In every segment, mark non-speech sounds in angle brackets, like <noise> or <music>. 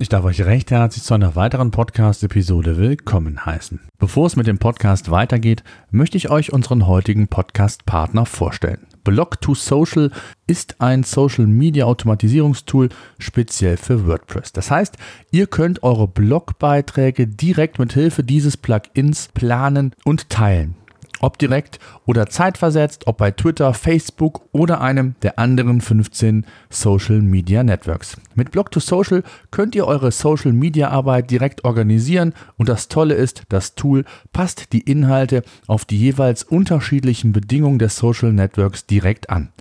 Ich darf euch recht herzlich zu einer weiteren Podcast-Episode willkommen heißen. Bevor es mit dem Podcast weitergeht, möchte ich euch unseren heutigen Podcast-Partner vorstellen. Blog2Social ist ein Social Media Automatisierungstool speziell für WordPress. Das heißt, ihr könnt eure Blogbeiträge direkt mit Hilfe dieses Plugins planen und teilen. Ob direkt oder zeitversetzt, ob bei Twitter, Facebook oder einem der anderen 15 Social Media Networks. Mit Blog2Social könnt ihr eure Social Media Arbeit direkt organisieren und das Tolle ist, das Tool passt die Inhalte auf die jeweils unterschiedlichen Bedingungen des Social Networks direkt an.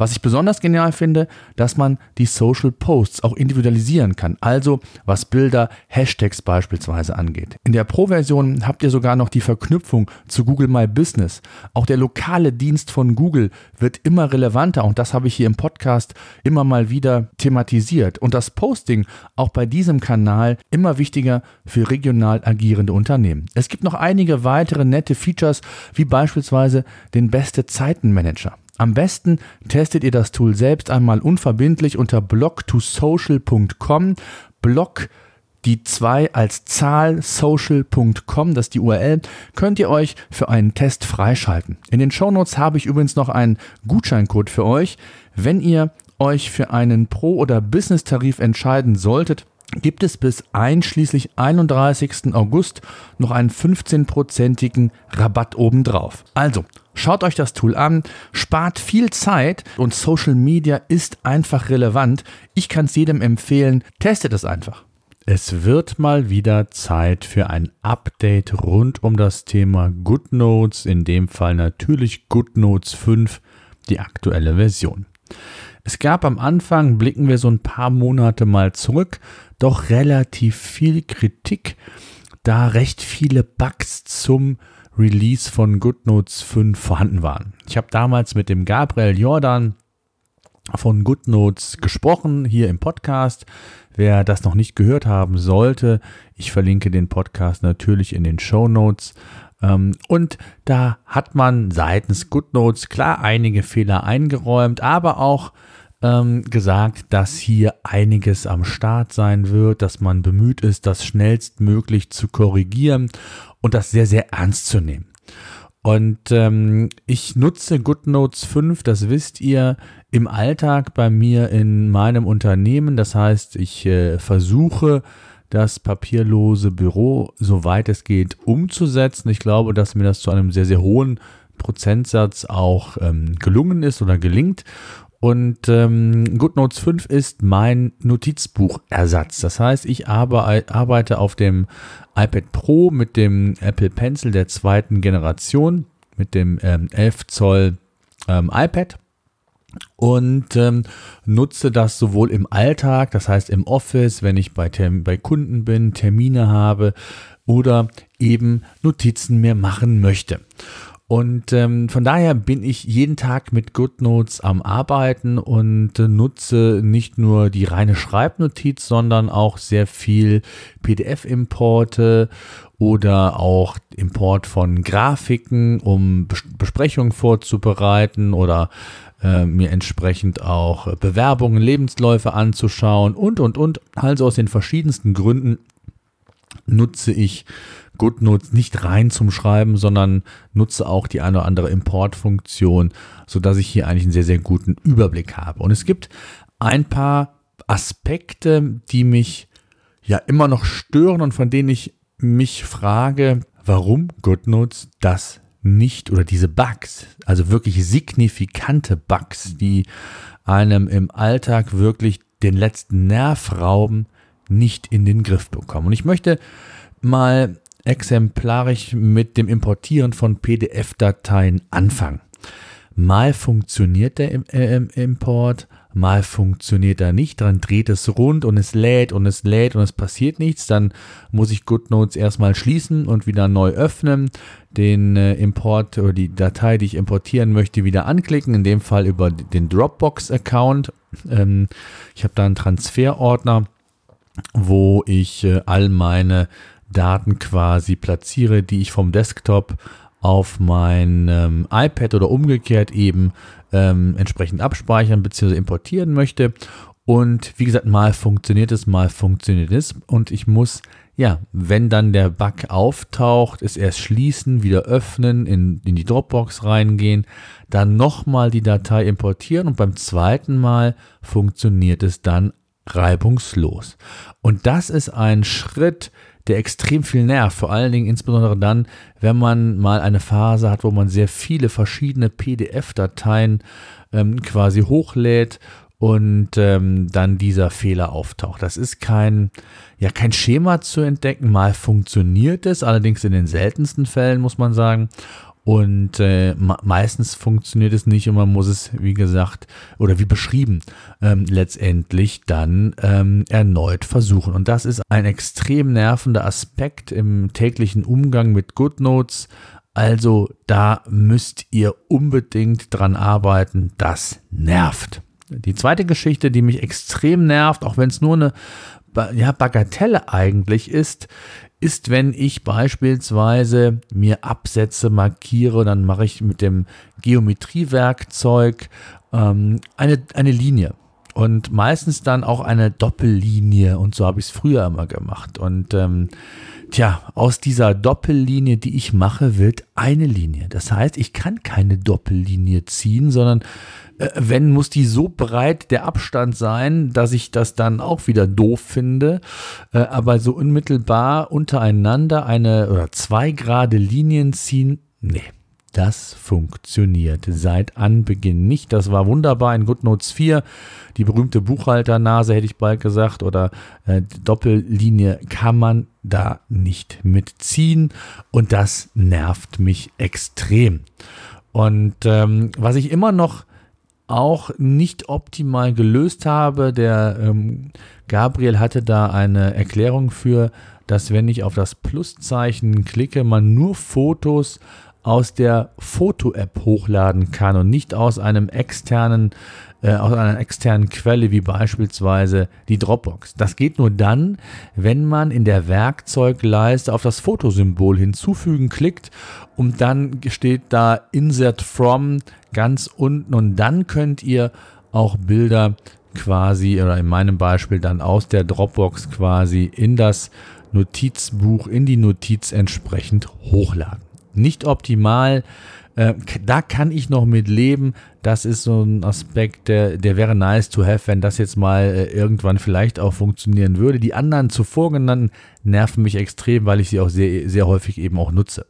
Was ich besonders genial finde, dass man die Social Posts auch individualisieren kann, also was Bilder, Hashtags beispielsweise angeht. In der Pro-Version habt ihr sogar noch die Verknüpfung zu Google My Business. Auch der lokale Dienst von Google wird immer relevanter und das habe ich hier im Podcast immer mal wieder thematisiert. Und das Posting auch bei diesem Kanal immer wichtiger für regional agierende Unternehmen. Es gibt noch einige weitere nette Features, wie beispielsweise den Beste Zeitenmanager. Am besten testet ihr das Tool selbst einmal unverbindlich unter blog2social.com. Blog die 2 als Zahl social.com, das ist die URL, könnt ihr euch für einen Test freischalten. In den Shownotes habe ich übrigens noch einen Gutscheincode für euch. Wenn ihr euch für einen Pro- oder Business-Tarif entscheiden solltet, gibt es bis einschließlich 31. August noch einen 15-prozentigen Rabatt obendrauf. Also, schaut euch das Tool an, spart viel Zeit und Social Media ist einfach relevant. Ich kann es jedem empfehlen, testet es einfach. Es wird mal wieder Zeit für ein Update rund um das Thema GoodNotes, in dem Fall natürlich GoodNotes 5, die aktuelle Version. Es gab am Anfang, blicken wir so ein paar Monate mal zurück, doch relativ viel Kritik, da recht viele Bugs zum Release von GoodNotes 5 vorhanden waren. Ich habe damals mit dem Gabriel Jordan von GoodNotes gesprochen, hier im Podcast. Wer das noch nicht gehört haben sollte, ich verlinke den Podcast natürlich in den Show Notes. Ähm, und da hat man seitens GoodNotes klar einige Fehler eingeräumt, aber auch ähm, gesagt, dass hier einiges am Start sein wird, dass man bemüht ist, das schnellstmöglich zu korrigieren und das sehr, sehr ernst zu nehmen. Und ähm, ich nutze GoodNotes 5, das wisst ihr, im Alltag bei mir in meinem Unternehmen. Das heißt, ich äh, versuche, das papierlose Büro, soweit es geht, umzusetzen. Ich glaube, dass mir das zu einem sehr, sehr hohen Prozentsatz auch ähm, gelungen ist oder gelingt. Und ähm, GoodNotes 5 ist mein Notizbuchersatz. Das heißt, ich arbeite auf dem iPad Pro mit dem Apple Pencil der zweiten Generation, mit dem ähm, 11 Zoll ähm, iPad und ähm, nutze das sowohl im Alltag, das heißt im Office, wenn ich bei, bei Kunden bin, Termine habe oder eben Notizen mehr machen möchte. Und ähm, von daher bin ich jeden Tag mit GoodNotes am Arbeiten und äh, nutze nicht nur die reine Schreibnotiz, sondern auch sehr viel PDF-Importe oder auch Import von Grafiken, um Bes Besprechungen vorzubereiten oder äh, mir entsprechend auch Bewerbungen, Lebensläufe anzuschauen und, und, und. Also aus den verschiedensten Gründen nutze ich GoodNotes nicht rein zum Schreiben, sondern nutze auch die eine oder andere Importfunktion, sodass ich hier eigentlich einen sehr, sehr guten Überblick habe. Und es gibt ein paar Aspekte, die mich ja immer noch stören und von denen ich mich frage, warum GoodNotes das nicht oder diese Bugs, also wirklich signifikante Bugs, die einem im Alltag wirklich den letzten Nerv rauben, nicht in den Griff bekommen. Und ich möchte mal exemplarisch mit dem Importieren von PDF-Dateien anfangen. Mal funktioniert der äh, Import, mal funktioniert er nicht, dann dreht es rund und es lädt und es lädt und es passiert nichts, dann muss ich GoodNotes erstmal schließen und wieder neu öffnen, den äh, Import oder die Datei, die ich importieren möchte, wieder anklicken, in dem Fall über den Dropbox-Account. Ähm, ich habe da einen Transferordner, wo ich äh, all meine Daten quasi platziere, die ich vom Desktop auf mein ähm, iPad oder umgekehrt eben ähm, entsprechend abspeichern bzw. importieren möchte. Und wie gesagt, mal funktioniert es, mal funktioniert es. Und ich muss, ja, wenn dann der Bug auftaucht, es erst schließen, wieder öffnen, in, in die Dropbox reingehen, dann nochmal die Datei importieren und beim zweiten Mal funktioniert es dann reibungslos. Und das ist ein Schritt, der extrem viel nervt. Vor allen Dingen insbesondere dann, wenn man mal eine Phase hat, wo man sehr viele verschiedene PDF-Dateien ähm, quasi hochlädt und ähm, dann dieser Fehler auftaucht. Das ist kein, ja, kein Schema zu entdecken. Mal funktioniert es, allerdings in den seltensten Fällen muss man sagen. Und äh, meistens funktioniert es nicht und man muss es, wie gesagt, oder wie beschrieben, ähm, letztendlich dann ähm, erneut versuchen. Und das ist ein extrem nervender Aspekt im täglichen Umgang mit GoodNotes. Also da müsst ihr unbedingt dran arbeiten. Das nervt. Die zweite Geschichte, die mich extrem nervt, auch wenn es nur eine ja, Bagatelle eigentlich ist, ist, wenn ich beispielsweise mir Absätze markiere, dann mache ich mit dem Geometriewerkzeug ähm, eine, eine Linie und meistens dann auch eine Doppellinie und so habe ich es früher immer gemacht und ähm, Tja, aus dieser Doppellinie, die ich mache, wird eine Linie. Das heißt, ich kann keine Doppellinie ziehen, sondern äh, wenn, muss die so breit der Abstand sein, dass ich das dann auch wieder doof finde. Äh, aber so unmittelbar untereinander eine oder zwei gerade Linien ziehen, nee. Das funktioniert seit Anbeginn nicht. Das war wunderbar in GoodNotes 4. Die berühmte Buchhalternase hätte ich bald gesagt oder äh, Doppellinie kann man da nicht mitziehen und das nervt mich extrem. Und ähm, was ich immer noch auch nicht optimal gelöst habe, der ähm, Gabriel hatte da eine Erklärung für, dass wenn ich auf das Pluszeichen klicke, man nur Fotos aus der Foto-App hochladen kann und nicht aus einem externen, äh, aus einer externen Quelle wie beispielsweise die Dropbox. Das geht nur dann, wenn man in der Werkzeugleiste auf das Fotosymbol hinzufügen klickt und dann steht da Insert from ganz unten und dann könnt ihr auch Bilder quasi oder in meinem Beispiel dann aus der Dropbox quasi in das Notizbuch, in die Notiz entsprechend hochladen nicht optimal. Äh, da kann ich noch mit leben. Das ist so ein Aspekt, der, der wäre nice to have, wenn das jetzt mal äh, irgendwann vielleicht auch funktionieren würde. Die anderen zuvor genannten nerven mich extrem, weil ich sie auch sehr, sehr häufig eben auch nutze.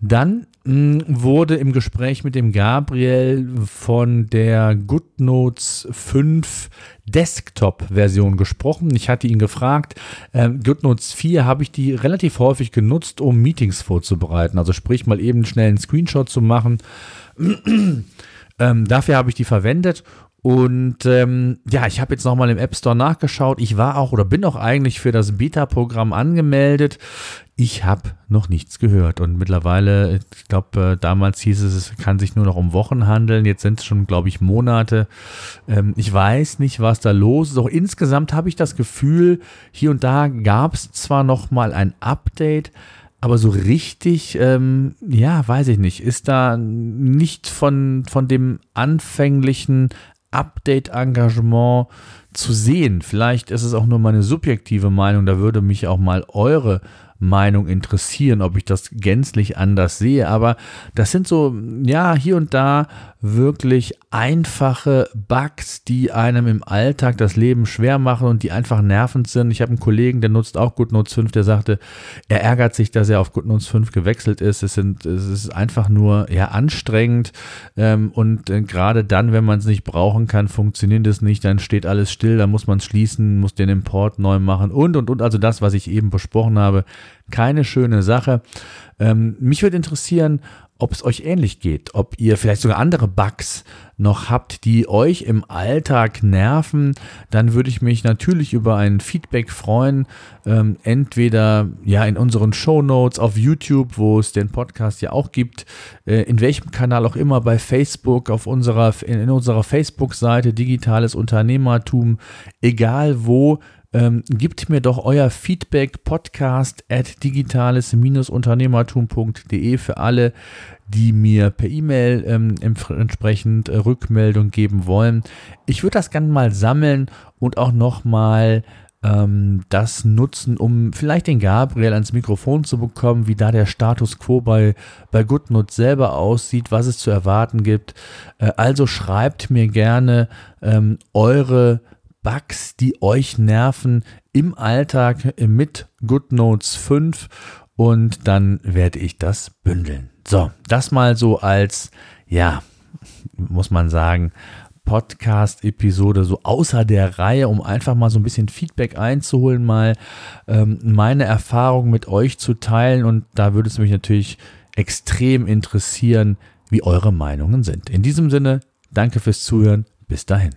Dann wurde im Gespräch mit dem Gabriel von der GoodNotes 5 Desktop-Version gesprochen. Ich hatte ihn gefragt, äh, GoodNotes 4 habe ich die relativ häufig genutzt, um Meetings vorzubereiten. Also sprich mal eben schnell einen Screenshot zu machen. <clears throat> ähm, dafür habe ich die verwendet und ähm, ja, ich habe jetzt nochmal im App Store nachgeschaut. Ich war auch oder bin auch eigentlich für das Beta-Programm angemeldet. Ich habe noch nichts gehört. Und mittlerweile, ich glaube, äh, damals hieß es, es kann sich nur noch um Wochen handeln. Jetzt sind es schon, glaube ich, Monate. Ähm, ich weiß nicht, was da los ist. Auch insgesamt habe ich das Gefühl, hier und da gab es zwar noch mal ein Update, aber so richtig, ähm, ja, weiß ich nicht, ist da nicht von, von dem anfänglichen Update-Engagement zu sehen. Vielleicht ist es auch nur meine subjektive Meinung, da würde mich auch mal eure Meinung interessieren, ob ich das gänzlich anders sehe. Aber das sind so, ja, hier und da wirklich einfache Bugs, die einem im Alltag das Leben schwer machen und die einfach nervend sind. Ich habe einen Kollegen, der nutzt auch GoodNotes 5, der sagte, er ärgert sich, dass er auf GoodNotes 5 gewechselt ist. Es, sind, es ist einfach nur ja, anstrengend ähm, und äh, gerade dann, wenn man es nicht brauchen kann, funktioniert es nicht, dann steht alles still, dann muss man es schließen, muss den Import neu machen und und und. Also das, was ich eben besprochen habe, keine schöne Sache. Ähm, mich würde interessieren, ob es euch ähnlich geht, ob ihr vielleicht sogar andere Bugs noch habt, die euch im Alltag nerven, dann würde ich mich natürlich über ein Feedback freuen. Ähm, entweder ja in unseren Show Notes auf YouTube, wo es den Podcast ja auch gibt, äh, in welchem Kanal auch immer, bei Facebook, auf unserer, in, in unserer Facebook-Seite Digitales Unternehmertum, egal wo. Ähm, gebt mir doch euer Feedback podcast at digitales-unternehmertum.de für alle, die mir per E-Mail ähm, entsprechend äh, Rückmeldung geben wollen. Ich würde das gerne mal sammeln und auch nochmal ähm, das nutzen, um vielleicht den Gabriel ans Mikrofon zu bekommen, wie da der Status quo bei, bei GoodNote selber aussieht, was es zu erwarten gibt. Äh, also schreibt mir gerne ähm, eure Bugs, die euch nerven im Alltag mit GoodNotes 5 und dann werde ich das bündeln. So, das mal so als, ja, muss man sagen, Podcast-Episode so außer der Reihe, um einfach mal so ein bisschen Feedback einzuholen, mal ähm, meine Erfahrung mit euch zu teilen. Und da würde es mich natürlich extrem interessieren, wie eure Meinungen sind. In diesem Sinne, danke fürs Zuhören. Bis dahin.